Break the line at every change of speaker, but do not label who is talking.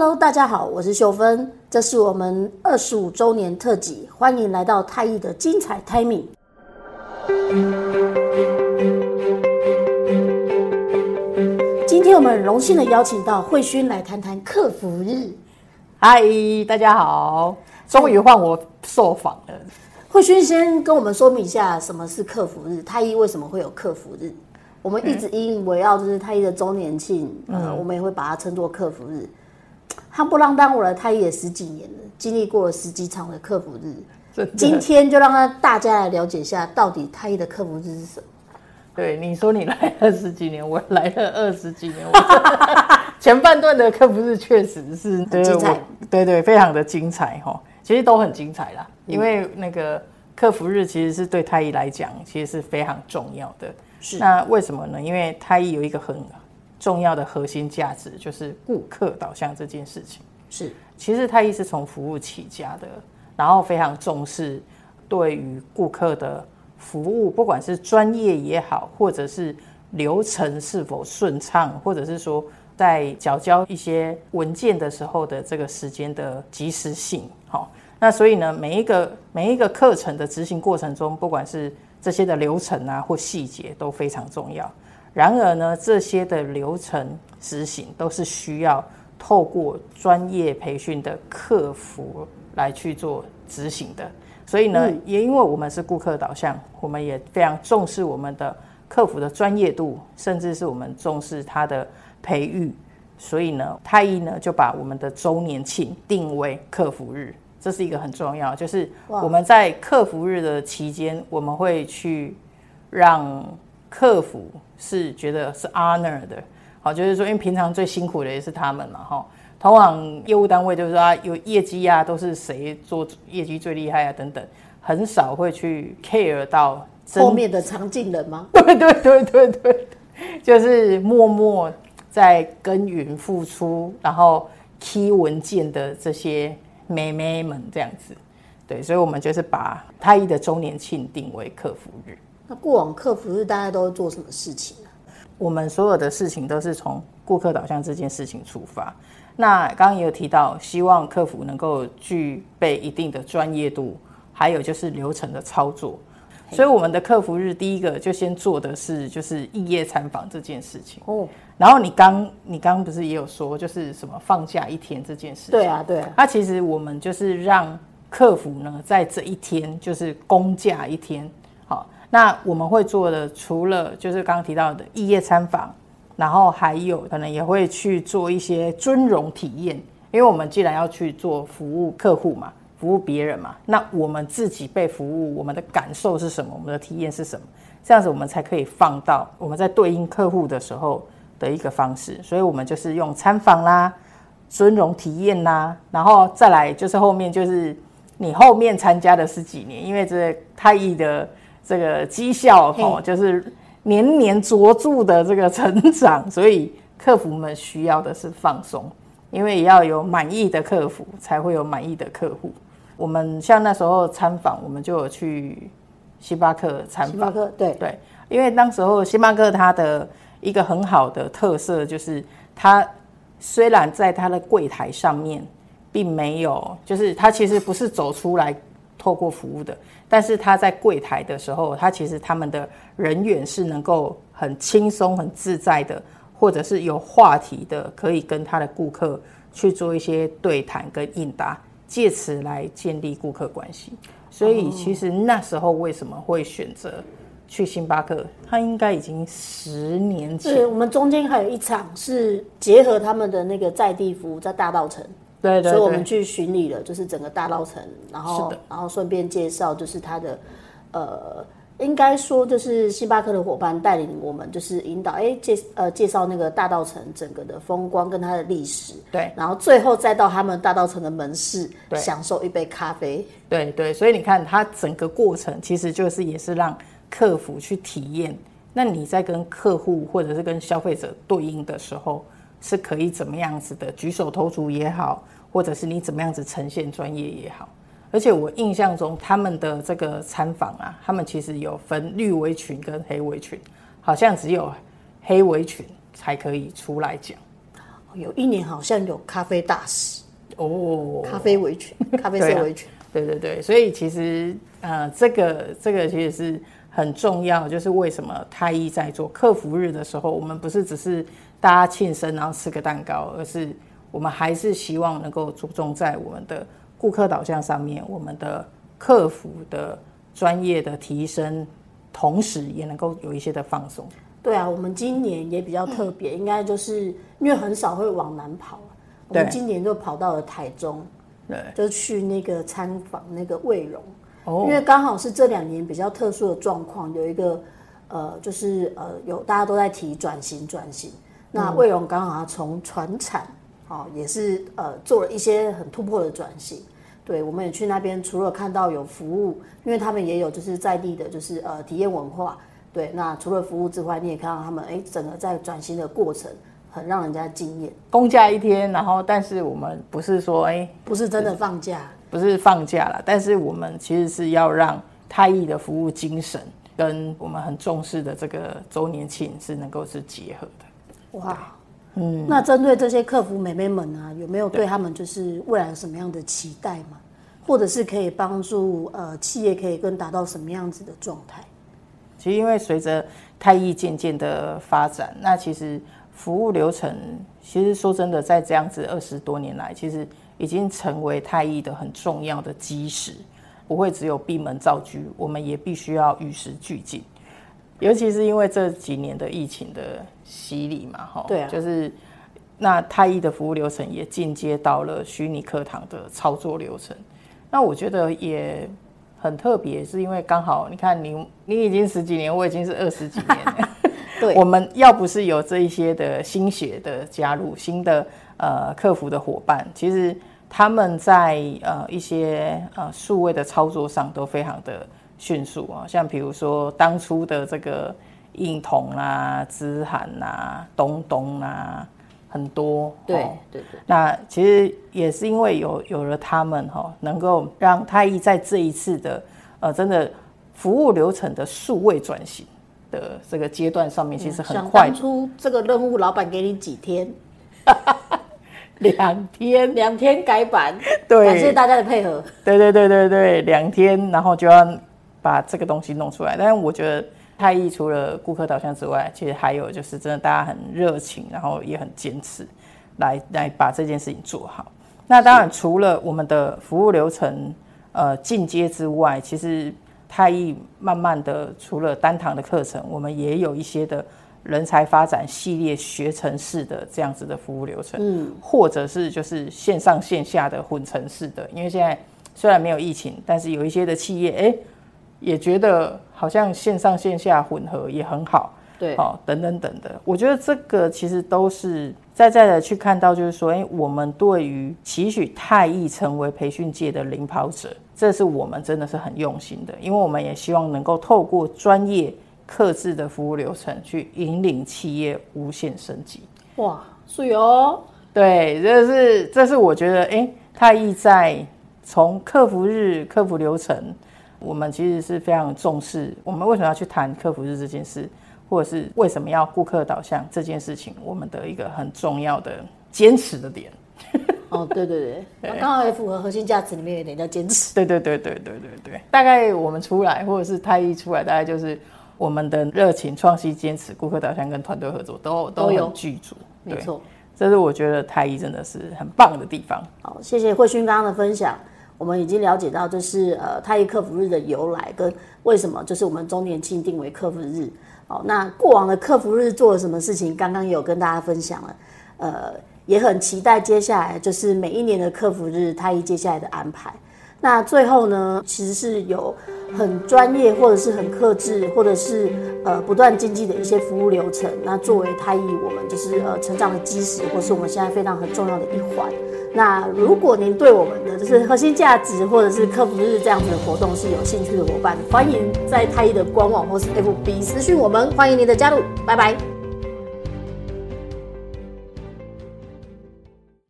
Hello，大家好，我是秀芬，这是我们二十五周年特辑，欢迎来到太艺的精彩 Timing。今天我们很荣幸的邀请到慧勋来谈谈客服日。
嗨，大家好，终于换我受访了。
慧勋先跟我们说明一下什么是客服日，太毅为什么会有客服日？我们一直引以为傲就是太一的周年庆，嗯、呃，我们也会把它称作客服日。夯不啷当，我来太毅也十几年了，经历过了十几场的客服日。今天就让他大家来了解一下，到底太医的客服日是什么？
对，你说你来二十几年，我来了二十几年。前半段的客服日确实是
精彩，
对，对对，非常的精彩哈。其实都很精彩啦，因为那个客服日其实是对太医来讲，其实是非常重要的。是，那为什么呢？因为太医有一个很。重要的核心价值就是顾客导向这件事情。是，其实太一是从服务起家的，然后非常重视对于顾客的服务，不管是专业也好，或者是流程是否顺畅，或者是说在缴交一些文件的时候的这个时间的及时性。好，那所以呢，每一个每一个课程的执行过程中，不管是这些的流程啊或细节都非常重要。然而呢，这些的流程执行都是需要透过专业培训的客服来去做执行的。所以呢，嗯、也因为我们是顾客导向，我们也非常重视我们的客服的专业度，甚至是我们重视他的培育。所以呢，太医呢就把我们的周年庆定为客服日，这是一个很重要，就是我们在客服日的期间，我们会去让。客服是觉得是 honor 的，好，就是说，因为平常最辛苦的也是他们嘛，哈。通往业务单位就是说啊，有业绩啊，都是谁做业绩最厉害啊，等等，很少会去 care 到
后面的常进人吗？
对对对对对，就是默默在耕耘付出，然后 key 文件的这些妹妹们这样子，对，所以我们就是把太一的周年庆定为客服日。
那过往客服是大家都会做什么事情呢？
我们所有的事情都是从顾客导向这件事情出发。那刚刚也有提到，希望客服能够具备一定的专业度，还有就是流程的操作。所以我们的客服日第一个就先做的是就是异业参访这件事情。哦。然后你刚你刚刚不是也有说，就是什么放假一天这件事情？
对啊，对啊。
那其实我们就是让客服呢在这一天就是公假一天。那我们会做的，除了就是刚刚提到的异业参访，然后还有可能也会去做一些尊荣体验，因为我们既然要去做服务客户嘛，服务别人嘛，那我们自己被服务，我们的感受是什么？我们的体验是什么？这样子我们才可以放到我们在对应客户的时候的一个方式。所以我们就是用参访啦、尊荣体验啦，然后再来就是后面就是你后面参加的是几年，因为这太毅的。这个绩效哦，就是年年卓著的这个成长，所以客服们需要的是放松，因为要有满意的客服，才会有满意的客户。我们像那时候参访，我们就有去星巴克参访。星巴克，
对
对，因为当时候星巴克它的一个很好的特色就是，它虽然在它的柜台上面并没有，就是它其实不是走出来。透过服务的，但是他在柜台的时候，他其实他们的人员是能够很轻松、很自在的，或者是有话题的，可以跟他的顾客去做一些对谈跟应答，借此来建立顾客关系。所以，其实那时候为什么会选择去星巴克？他应该已经十年前。
是我们中间还有一场是结合他们的那个在地服务，在大稻
城。对，对，
所以我们去巡礼了，就是整个大稻城，然后然后顺便介绍，就是他的，呃，应该说就是星巴克的伙伴带领我们，就是引导，哎，介呃介绍那个大稻城整个的风光跟它的历史，
对，
然后最后再到他们大稻城的门市，对，享受一杯咖啡，
对对，所以你看，它整个过程其实就是也是让客服去体验，那你在跟客户或者是跟消费者对应的时候。是可以怎么样子的举手投足也好，或者是你怎么样子呈现专业也好。而且我印象中他们的这个参访啊，他们其实有分绿围裙跟黑围裙，好像只有黑围裙才可以出来讲。
有一年好像有咖啡大使
哦，
咖啡围裙，咖啡色维权，
对对对，所以其实呃，这个这个其实是很重要，就是为什么太医在做客服日的时候，我们不是只是大家庆生然后吃个蛋糕，而是我们还是希望能够注重在我们的顾客导向上面，我们的客服的专业的提升，同时也能够有一些的放松。
对啊，我们今年也比较特别，应该就是因为很少会往南跑，我们今年就跑到了台中，对，就去那个参访那个卫荣，哦，因为刚好是这两年比较特殊的状况，有一个呃，就是呃，有大家都在提转型转型，那魏荣刚好从传产，哦，也是呃做了一些很突破的转型，对，我们也去那边，除了看到有服务，因为他们也有就是在地的，就是呃体验文化。对，那除了服务之外，你也看到他们，哎，整个在转型的过程很让人家惊艳。
公假一天，然后但是我们不是说，哎，
不是真的放假，
不是放假了，但是我们其实是要让太艺的服务精神跟我们很重视的这个周年庆是能够是结合的。
哇，嗯，那针对这些客服美眉们、啊，有没有对他们就是未来有什么样的期待吗？或者是可以帮助呃企业可以更达到什么样子的状态？
其实，因为随着太毅渐渐的发展，那其实服务流程，其实说真的，在这样子二十多年来，其实已经成为太医的很重要的基石，不会只有闭门造车，我们也必须要与时俱进。尤其是因为这几年的疫情的洗礼嘛，哈，
对啊，
就是那太医的服务流程也进阶到了虚拟课堂的操作流程，那我觉得也。很特别，是因为刚好你看你你已经十几年，我已经是二十几年了。对，我们要不是有这一些的新血的加入，新的呃客服的伙伴，其实他们在呃一些呃数位的操作上都非常的迅速啊。像比如说当初的这个印童啊、资涵啊、东东啊。很多
对对对，
那其实也是因为有有了他们哈，能够让太毅在这一次的呃真的服务流程的数位转型的这个阶段上面，其实很快。
当初这个任务，老板给你几天？
两天，
两天改版。
对，
感谢大家的配合。
对对对对对，两天，然后就要把这个东西弄出来。但是我觉得。太毅除了顾客导向之外，其实还有就是真的大家很热情，然后也很坚持来，来来把这件事情做好。那当然除了我们的服务流程呃进阶之外，其实太毅慢慢的除了单堂的课程，我们也有一些的人才发展系列学程式的这样子的服务流程，嗯，或者是就是线上线下的混成式的。因为现在虽然没有疫情，但是有一些的企业哎。欸也觉得好像线上线下混合也很好，
对，哦，
等等等的。我觉得这个其实都是在在的去看到，就是说，哎，我们对于期许太易成为培训界的领跑者，这是我们真的是很用心的，因为我们也希望能够透过专业、客制的服务流程去引领企业无限升级。
哇，是哦，
对，这是这是我觉得，哎，太毅在从客服日、客服流程。我们其实是非常重视，我们为什么要去谈客服日这件事，或者是为什么要顾客导向这件事情，我们的一个很重要的坚持的点。
哦，对对对，对刚好也符合核心价值里面有点叫坚持。
对对对对对对对，大概我们出来，或者是太毅出来，大概就是我们的热情、创新、坚持、顾客导向跟团队合作都都有具足。
没错，
这是我觉得太医真的是很棒的地方。
好，谢谢慧勋刚刚的分享。我们已经了解到，就是呃，太医客服日的由来跟为什么，就是我们周年庆定为客服日。好，那过往的客服日做了什么事情？刚刚有跟大家分享了，呃，也很期待接下来就是每一年的客服日，太医接下来的安排。那最后呢，其实是有很专业或者是很克制，或者是呃不断精进的一些服务流程。那作为太毅，我们就是呃成长的基石，或是我们现在非常很重要的一环。那如果您对我们的就是核心价值或者是客服日这样子的活动是有兴趣的伙伴，欢迎在太毅的官网或是 FB 私讯我们，欢迎您的加入，拜拜。